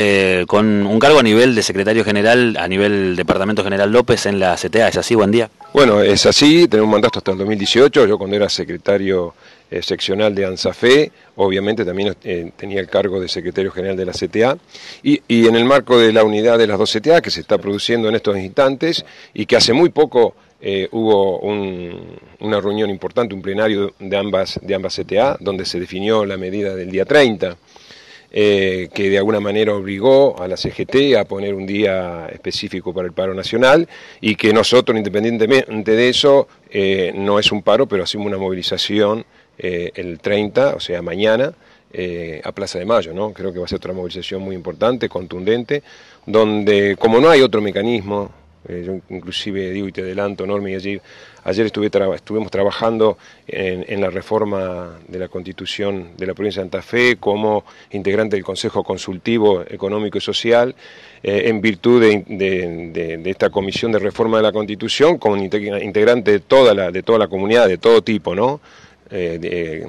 Eh, con un cargo a nivel de secretario general, a nivel departamento general López en la CTA, ¿es así? Buen día. Bueno, es así, tenemos un mandato hasta el 2018, yo cuando era secretario eh, seccional de ANSAFE, obviamente también eh, tenía el cargo de secretario general de la CTA, y, en el marco de la unidad de las dos CTA que se está produciendo en estos instantes y que hace muy poco eh, hubo un, una reunión importante, un plenario de ambas, de ambas CTA, donde se definió la medida del día 30 eh, que de alguna manera obligó a la CGT a poner un día específico para el paro nacional y que nosotros, independientemente de eso, eh, no es un paro, pero hacemos una movilización eh, el 30, o sea, mañana, eh, a Plaza de Mayo, ¿no? Creo que va a ser otra movilización muy importante, contundente, donde como no hay otro mecanismo eh, yo inclusive digo y te adelanto, Normi, allí, ayer estuve estuvimos trabajando en, la reforma de la Constitución de la provincia de Santa Fe como integrante del Consejo Consultivo Económico y Social, eh, en virtud de, esta comisión de reforma de la Constitución, como integrante de toda la, de toda la comunidad, de todo tipo, ¿no? Eh,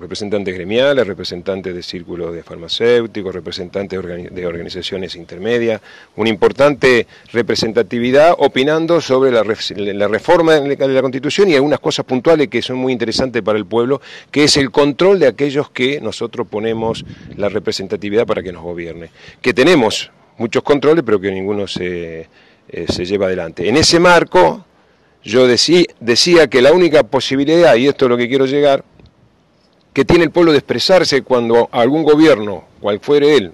representantes gremiales, representantes de círculos de farmacéuticos, representantes de organizaciones intermedias, una importante representatividad opinando sobre la, reforma de la Constitución y algunas cosas puntuales que son muy interesantes para el pueblo, que es el control de aquellos que nosotros ponemos la representatividad para que nos gobierne. Que tenemos muchos controles, pero que ninguno se, eh, se lleva adelante. En ese marco, yo decía que la única posibilidad, y esto es lo que quiero llegar, que tiene el pueblo de expresarse cuando algún gobierno, cual fuere él,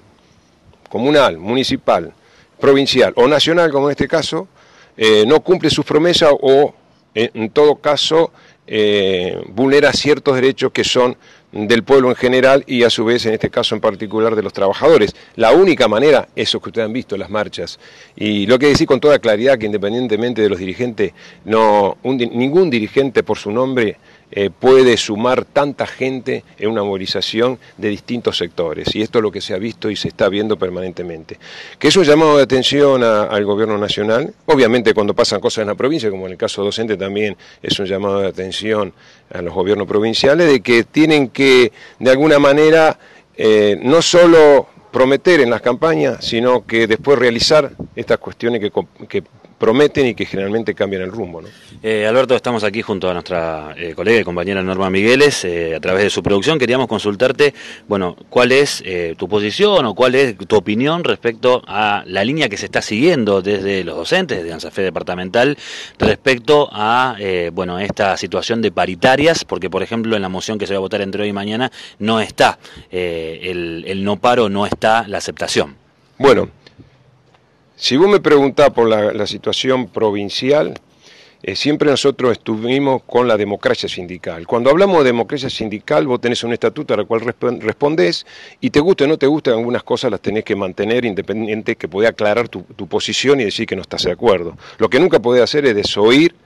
comunal, municipal, provincial o nacional, como en este caso, eh, no cumple sus promesas o, en todo caso, eh, vulnera ciertos derechos que son del pueblo en general y a su vez en este caso en particular de los trabajadores. La única manera, eso que ustedes han visto, las marchas, y lo que decir con toda claridad que independientemente de los dirigentes, ningún dirigente por su nombre eh, puede sumar tanta gente en una movilización de distintos sectores. Y esto es lo que se ha visto y se está viendo permanentemente. Que es un llamado de atención al gobierno nacional. Obviamente cuando pasan cosas en la provincia, como en el caso docente también es un llamado de atención a los gobiernos provinciales, de que tienen que, de alguna manera, eh, no solo prometer en las campañas, sino que después realizar estas cuestiones que, que prometen y que generalmente cambian el rumbo. ¿no? Eh, Alberto, estamos aquí junto a nuestra eh, colega y compañera Norma Migueles, eh, a través de su producción. Queríamos consultarte, bueno, cuál es tu posición o cuál es tu opinión respecto a la línea que se está siguiendo desde los docentes, desde ANSAFE departamental, respecto a, bueno, esta situación de paritarias, porque, por ejemplo, en la moción que se va a votar entre hoy y mañana no está el, el no paro, no está la aceptación. Bueno, si vos me preguntás por la, situación provincial, eh, siempre nosotros estuvimos con la democracia sindical. Cuando hablamos de democracia sindical, vos tenés un estatuto al cual respondés y te guste o no te guste, algunas cosas las tenés que mantener independiente, que puede aclarar tu, posición y decir que no estás de acuerdo. Lo que nunca podés hacer es desoír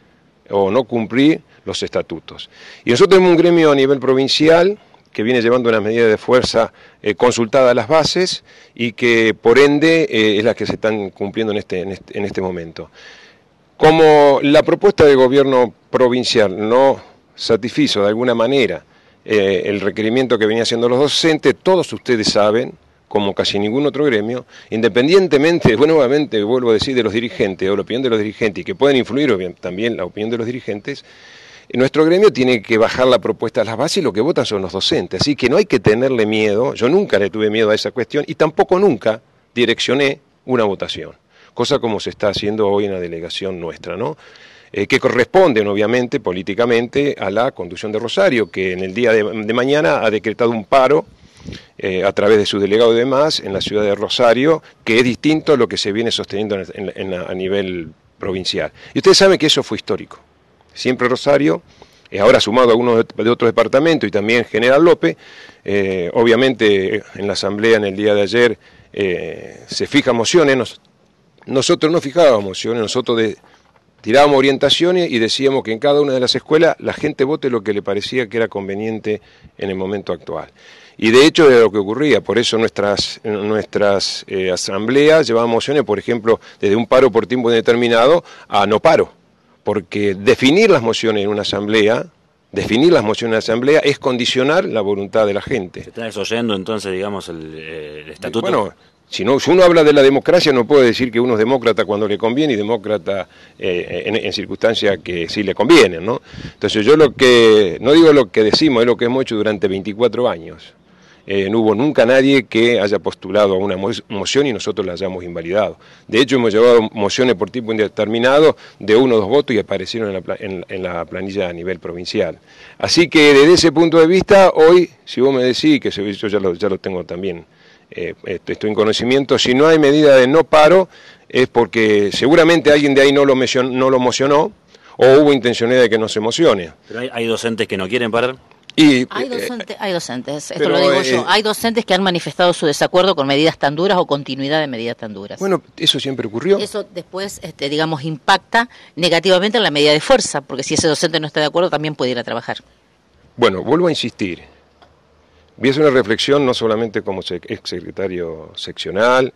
o no cumplir los estatutos. Y nosotros tenemos un gremio a nivel provincial que viene llevando una medida de fuerza eh, consultada a las bases y que por ende eh, es la que se están cumpliendo en este, este, en este, momento. Como la propuesta del gobierno provincial no satisfizo de alguna manera eh, el requerimiento que venía haciendo los docentes, todos ustedes saben, como casi ningún otro gremio, independientemente, bueno, nuevamente vuelvo a decir, de los dirigentes o la opinión de los dirigentes, y que pueden influir también la opinión de los dirigentes, nuestro gremio tiene que bajar la propuesta a las bases y lo que votan son los docentes. Así que no hay que tenerle miedo, yo nunca le tuve miedo a esa cuestión y tampoco nunca direccioné una votación, cosa como se está haciendo hoy en la delegación nuestra, ¿no? Eh, que corresponden obviamente políticamente a la conducción de Rosario, que en el día de, mañana ha decretado un paro eh, a través de su delegado y demás en la ciudad de Rosario, que es distinto a lo que se viene sosteniendo a nivel provincial. Y ustedes saben que eso fue histórico siempre Rosario, eh, ahora sumado a algunos de, otros departamentos y también General López, eh, obviamente en la asamblea en el día de ayer eh, se fijan mociones, nosotros no fijábamos mociones, nosotros de, tirábamos orientaciones y decíamos que en cada una de las escuelas la gente vote lo que le parecía que era conveniente en el momento actual. Y de hecho era lo que ocurría, por eso nuestras, nuestras eh, asambleas llevaban mociones, por ejemplo, desde un paro por tiempo indeterminado a no paro, porque definir las mociones en una asamblea, definir las mociones en la asamblea es condicionar la voluntad de la gente. ¿Se está desoyendo entonces, digamos, el, el estatuto? Bueno, si, no, si uno habla de la democracia, no puede decir que uno es demócrata cuando le conviene y demócrata eh, en, circunstancias que sí le convienen, ¿no? Entonces yo lo que, no digo lo que decimos, es lo que hemos hecho durante 24 años. Eh, no hubo nunca nadie que haya postulado a una moción y nosotros la hayamos invalidado. De hecho, hemos llevado mociones por tiempo indeterminado de uno o dos votos y aparecieron en la, en la, planilla a nivel provincial. Así que desde ese punto de vista, hoy, si vos me decís, que yo ya lo, ya lo tengo también eh, estoy en conocimiento, si no hay medida de no paro, es porque seguramente alguien de ahí no lo, no lo emocionó o hubo intencionalidad de que no se emocione. ¿Pero hay, docentes que no quieren parar? Y, hay, eh, hay docentes, esto lo digo yo, eh, hay docentes que han manifestado su desacuerdo con medidas tan duras o continuidad de medidas tan duras. Bueno, eso siempre ocurrió. Eso después, este, digamos, impacta negativamente en la medida de fuerza, porque si ese docente no está de acuerdo también puede ir a trabajar. Bueno, vuelvo a insistir, Voy a hacer una reflexión no solamente como ex secretario seccional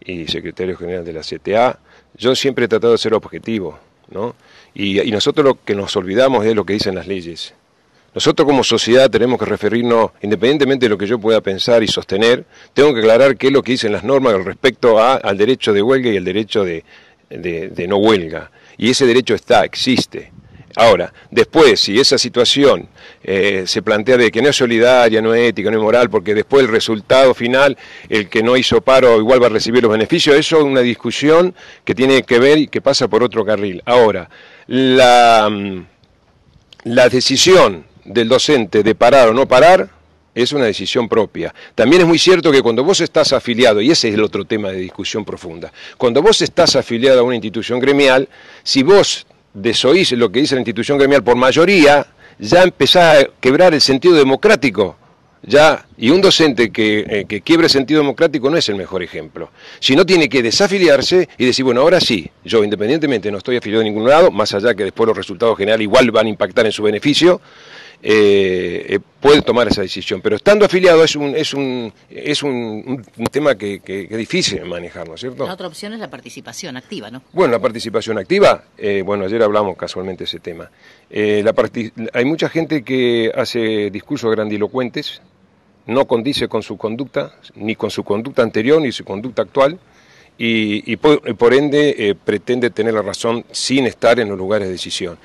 y secretario general de la CTA, yo siempre he tratado de ser objetivo, ¿no? Y, nosotros lo que nos olvidamos es lo que dicen las leyes. Nosotros como sociedad tenemos que referirnos, independientemente de lo que yo pueda pensar y sostener, tengo que aclarar qué es lo que dicen las normas respecto al derecho de huelga y el derecho de no huelga. Y ese derecho está, existe. Ahora, después, si esa situación eh, se plantea de que no es solidaria, no es ética, no es moral, porque después el resultado final, el que no hizo paro igual va a recibir los beneficios, eso es una discusión que tiene que ver y que pasa por otro carril. Ahora, la, mm, la decisión del docente de parar o no parar es una decisión propia. También es muy cierto que cuando vos estás afiliado, y ese es el otro tema de discusión profunda, cuando vos estás afiliado a una institución gremial, si vos desoís lo que dice la institución gremial por mayoría, ya empezás a quebrar el sentido democrático. Ya, y un docente que, eh, que quiebre el sentido democrático no es el mejor ejemplo. Si no tiene que desafiliarse y decir, bueno, ahora sí, yo independientemente no estoy afiliado a ningún lado, más allá que después los resultados generales igual van a impactar en su beneficio, eh, eh, puede tomar esa decisión. Pero estando afiliado es un, es un, es un, tema que, es difícil de manejar, ¿no es cierto? La otra opción es la participación activa, ¿no? Bueno, la participación activa, eh, bueno, ayer hablamos casualmente de ese tema. La hay mucha gente que hace discursos grandilocuentes, no condice con su conducta, ni con su conducta anterior, ni su conducta actual, y, por, ende pretende tener la razón sin estar en los lugares de decisión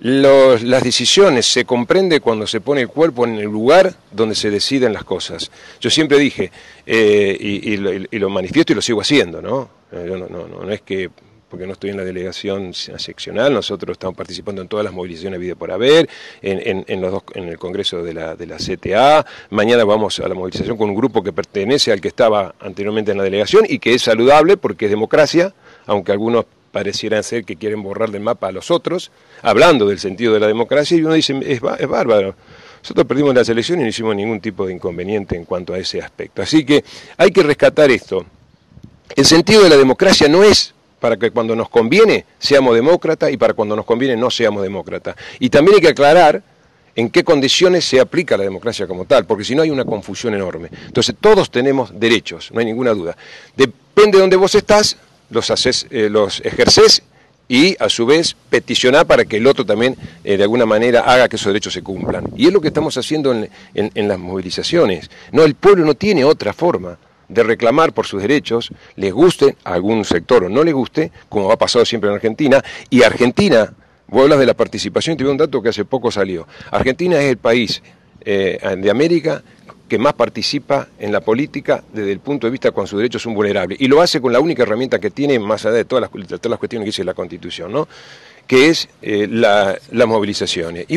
las decisiones se comprende cuando se pone el cuerpo en el lugar donde se deciden las cosas. Yo siempre dije, eh, y, lo, manifiesto y lo sigo haciendo, ¿no? Eh, no, no, no, es que porque no estoy en la delegación seccional, nosotros estamos participando en todas las movilizaciones vida por haber, en, en, los dos, en el Congreso de la, de la CTA, mañana vamos a la movilización con un grupo que pertenece al que estaba anteriormente en la delegación y que es saludable porque es democracia, aunque algunos parecieran ser que quieren borrar del mapa a los otros, hablando del sentido de la democracia, y uno dice, es, bárbaro. Nosotros perdimos las elecciones y no hicimos ningún tipo de inconveniente en cuanto a ese aspecto. Así que hay que rescatar esto. El sentido de la democracia no es para que cuando nos conviene seamos demócratas y para cuando nos conviene no seamos demócratas. Y también hay que aclarar en qué condiciones se aplica la democracia como tal, porque si no hay una confusión enorme. Entonces todos tenemos derechos, no hay ninguna duda. Depende de dónde vos estás, los, haces, eh, los ejerces y a su vez peticionar para que el otro también eh, de alguna manera haga que esos derechos se cumplan. Y es lo que estamos haciendo en, en, las movilizaciones. No, el pueblo no tiene otra forma de reclamar por sus derechos, les guste a algún sector o no les guste, como ha pasado siempre en Argentina, y Argentina, vos hablas de la participación, te un dato que hace poco salió, Argentina es el país eh, de América que más participa en la política desde el punto de vista cuando sus derechos son vulnerables. Y lo hace con la única herramienta que tiene, más allá de todas las, todas las cuestiones que dice la Constitución, ¿no? que es eh, las movilizaciones. Y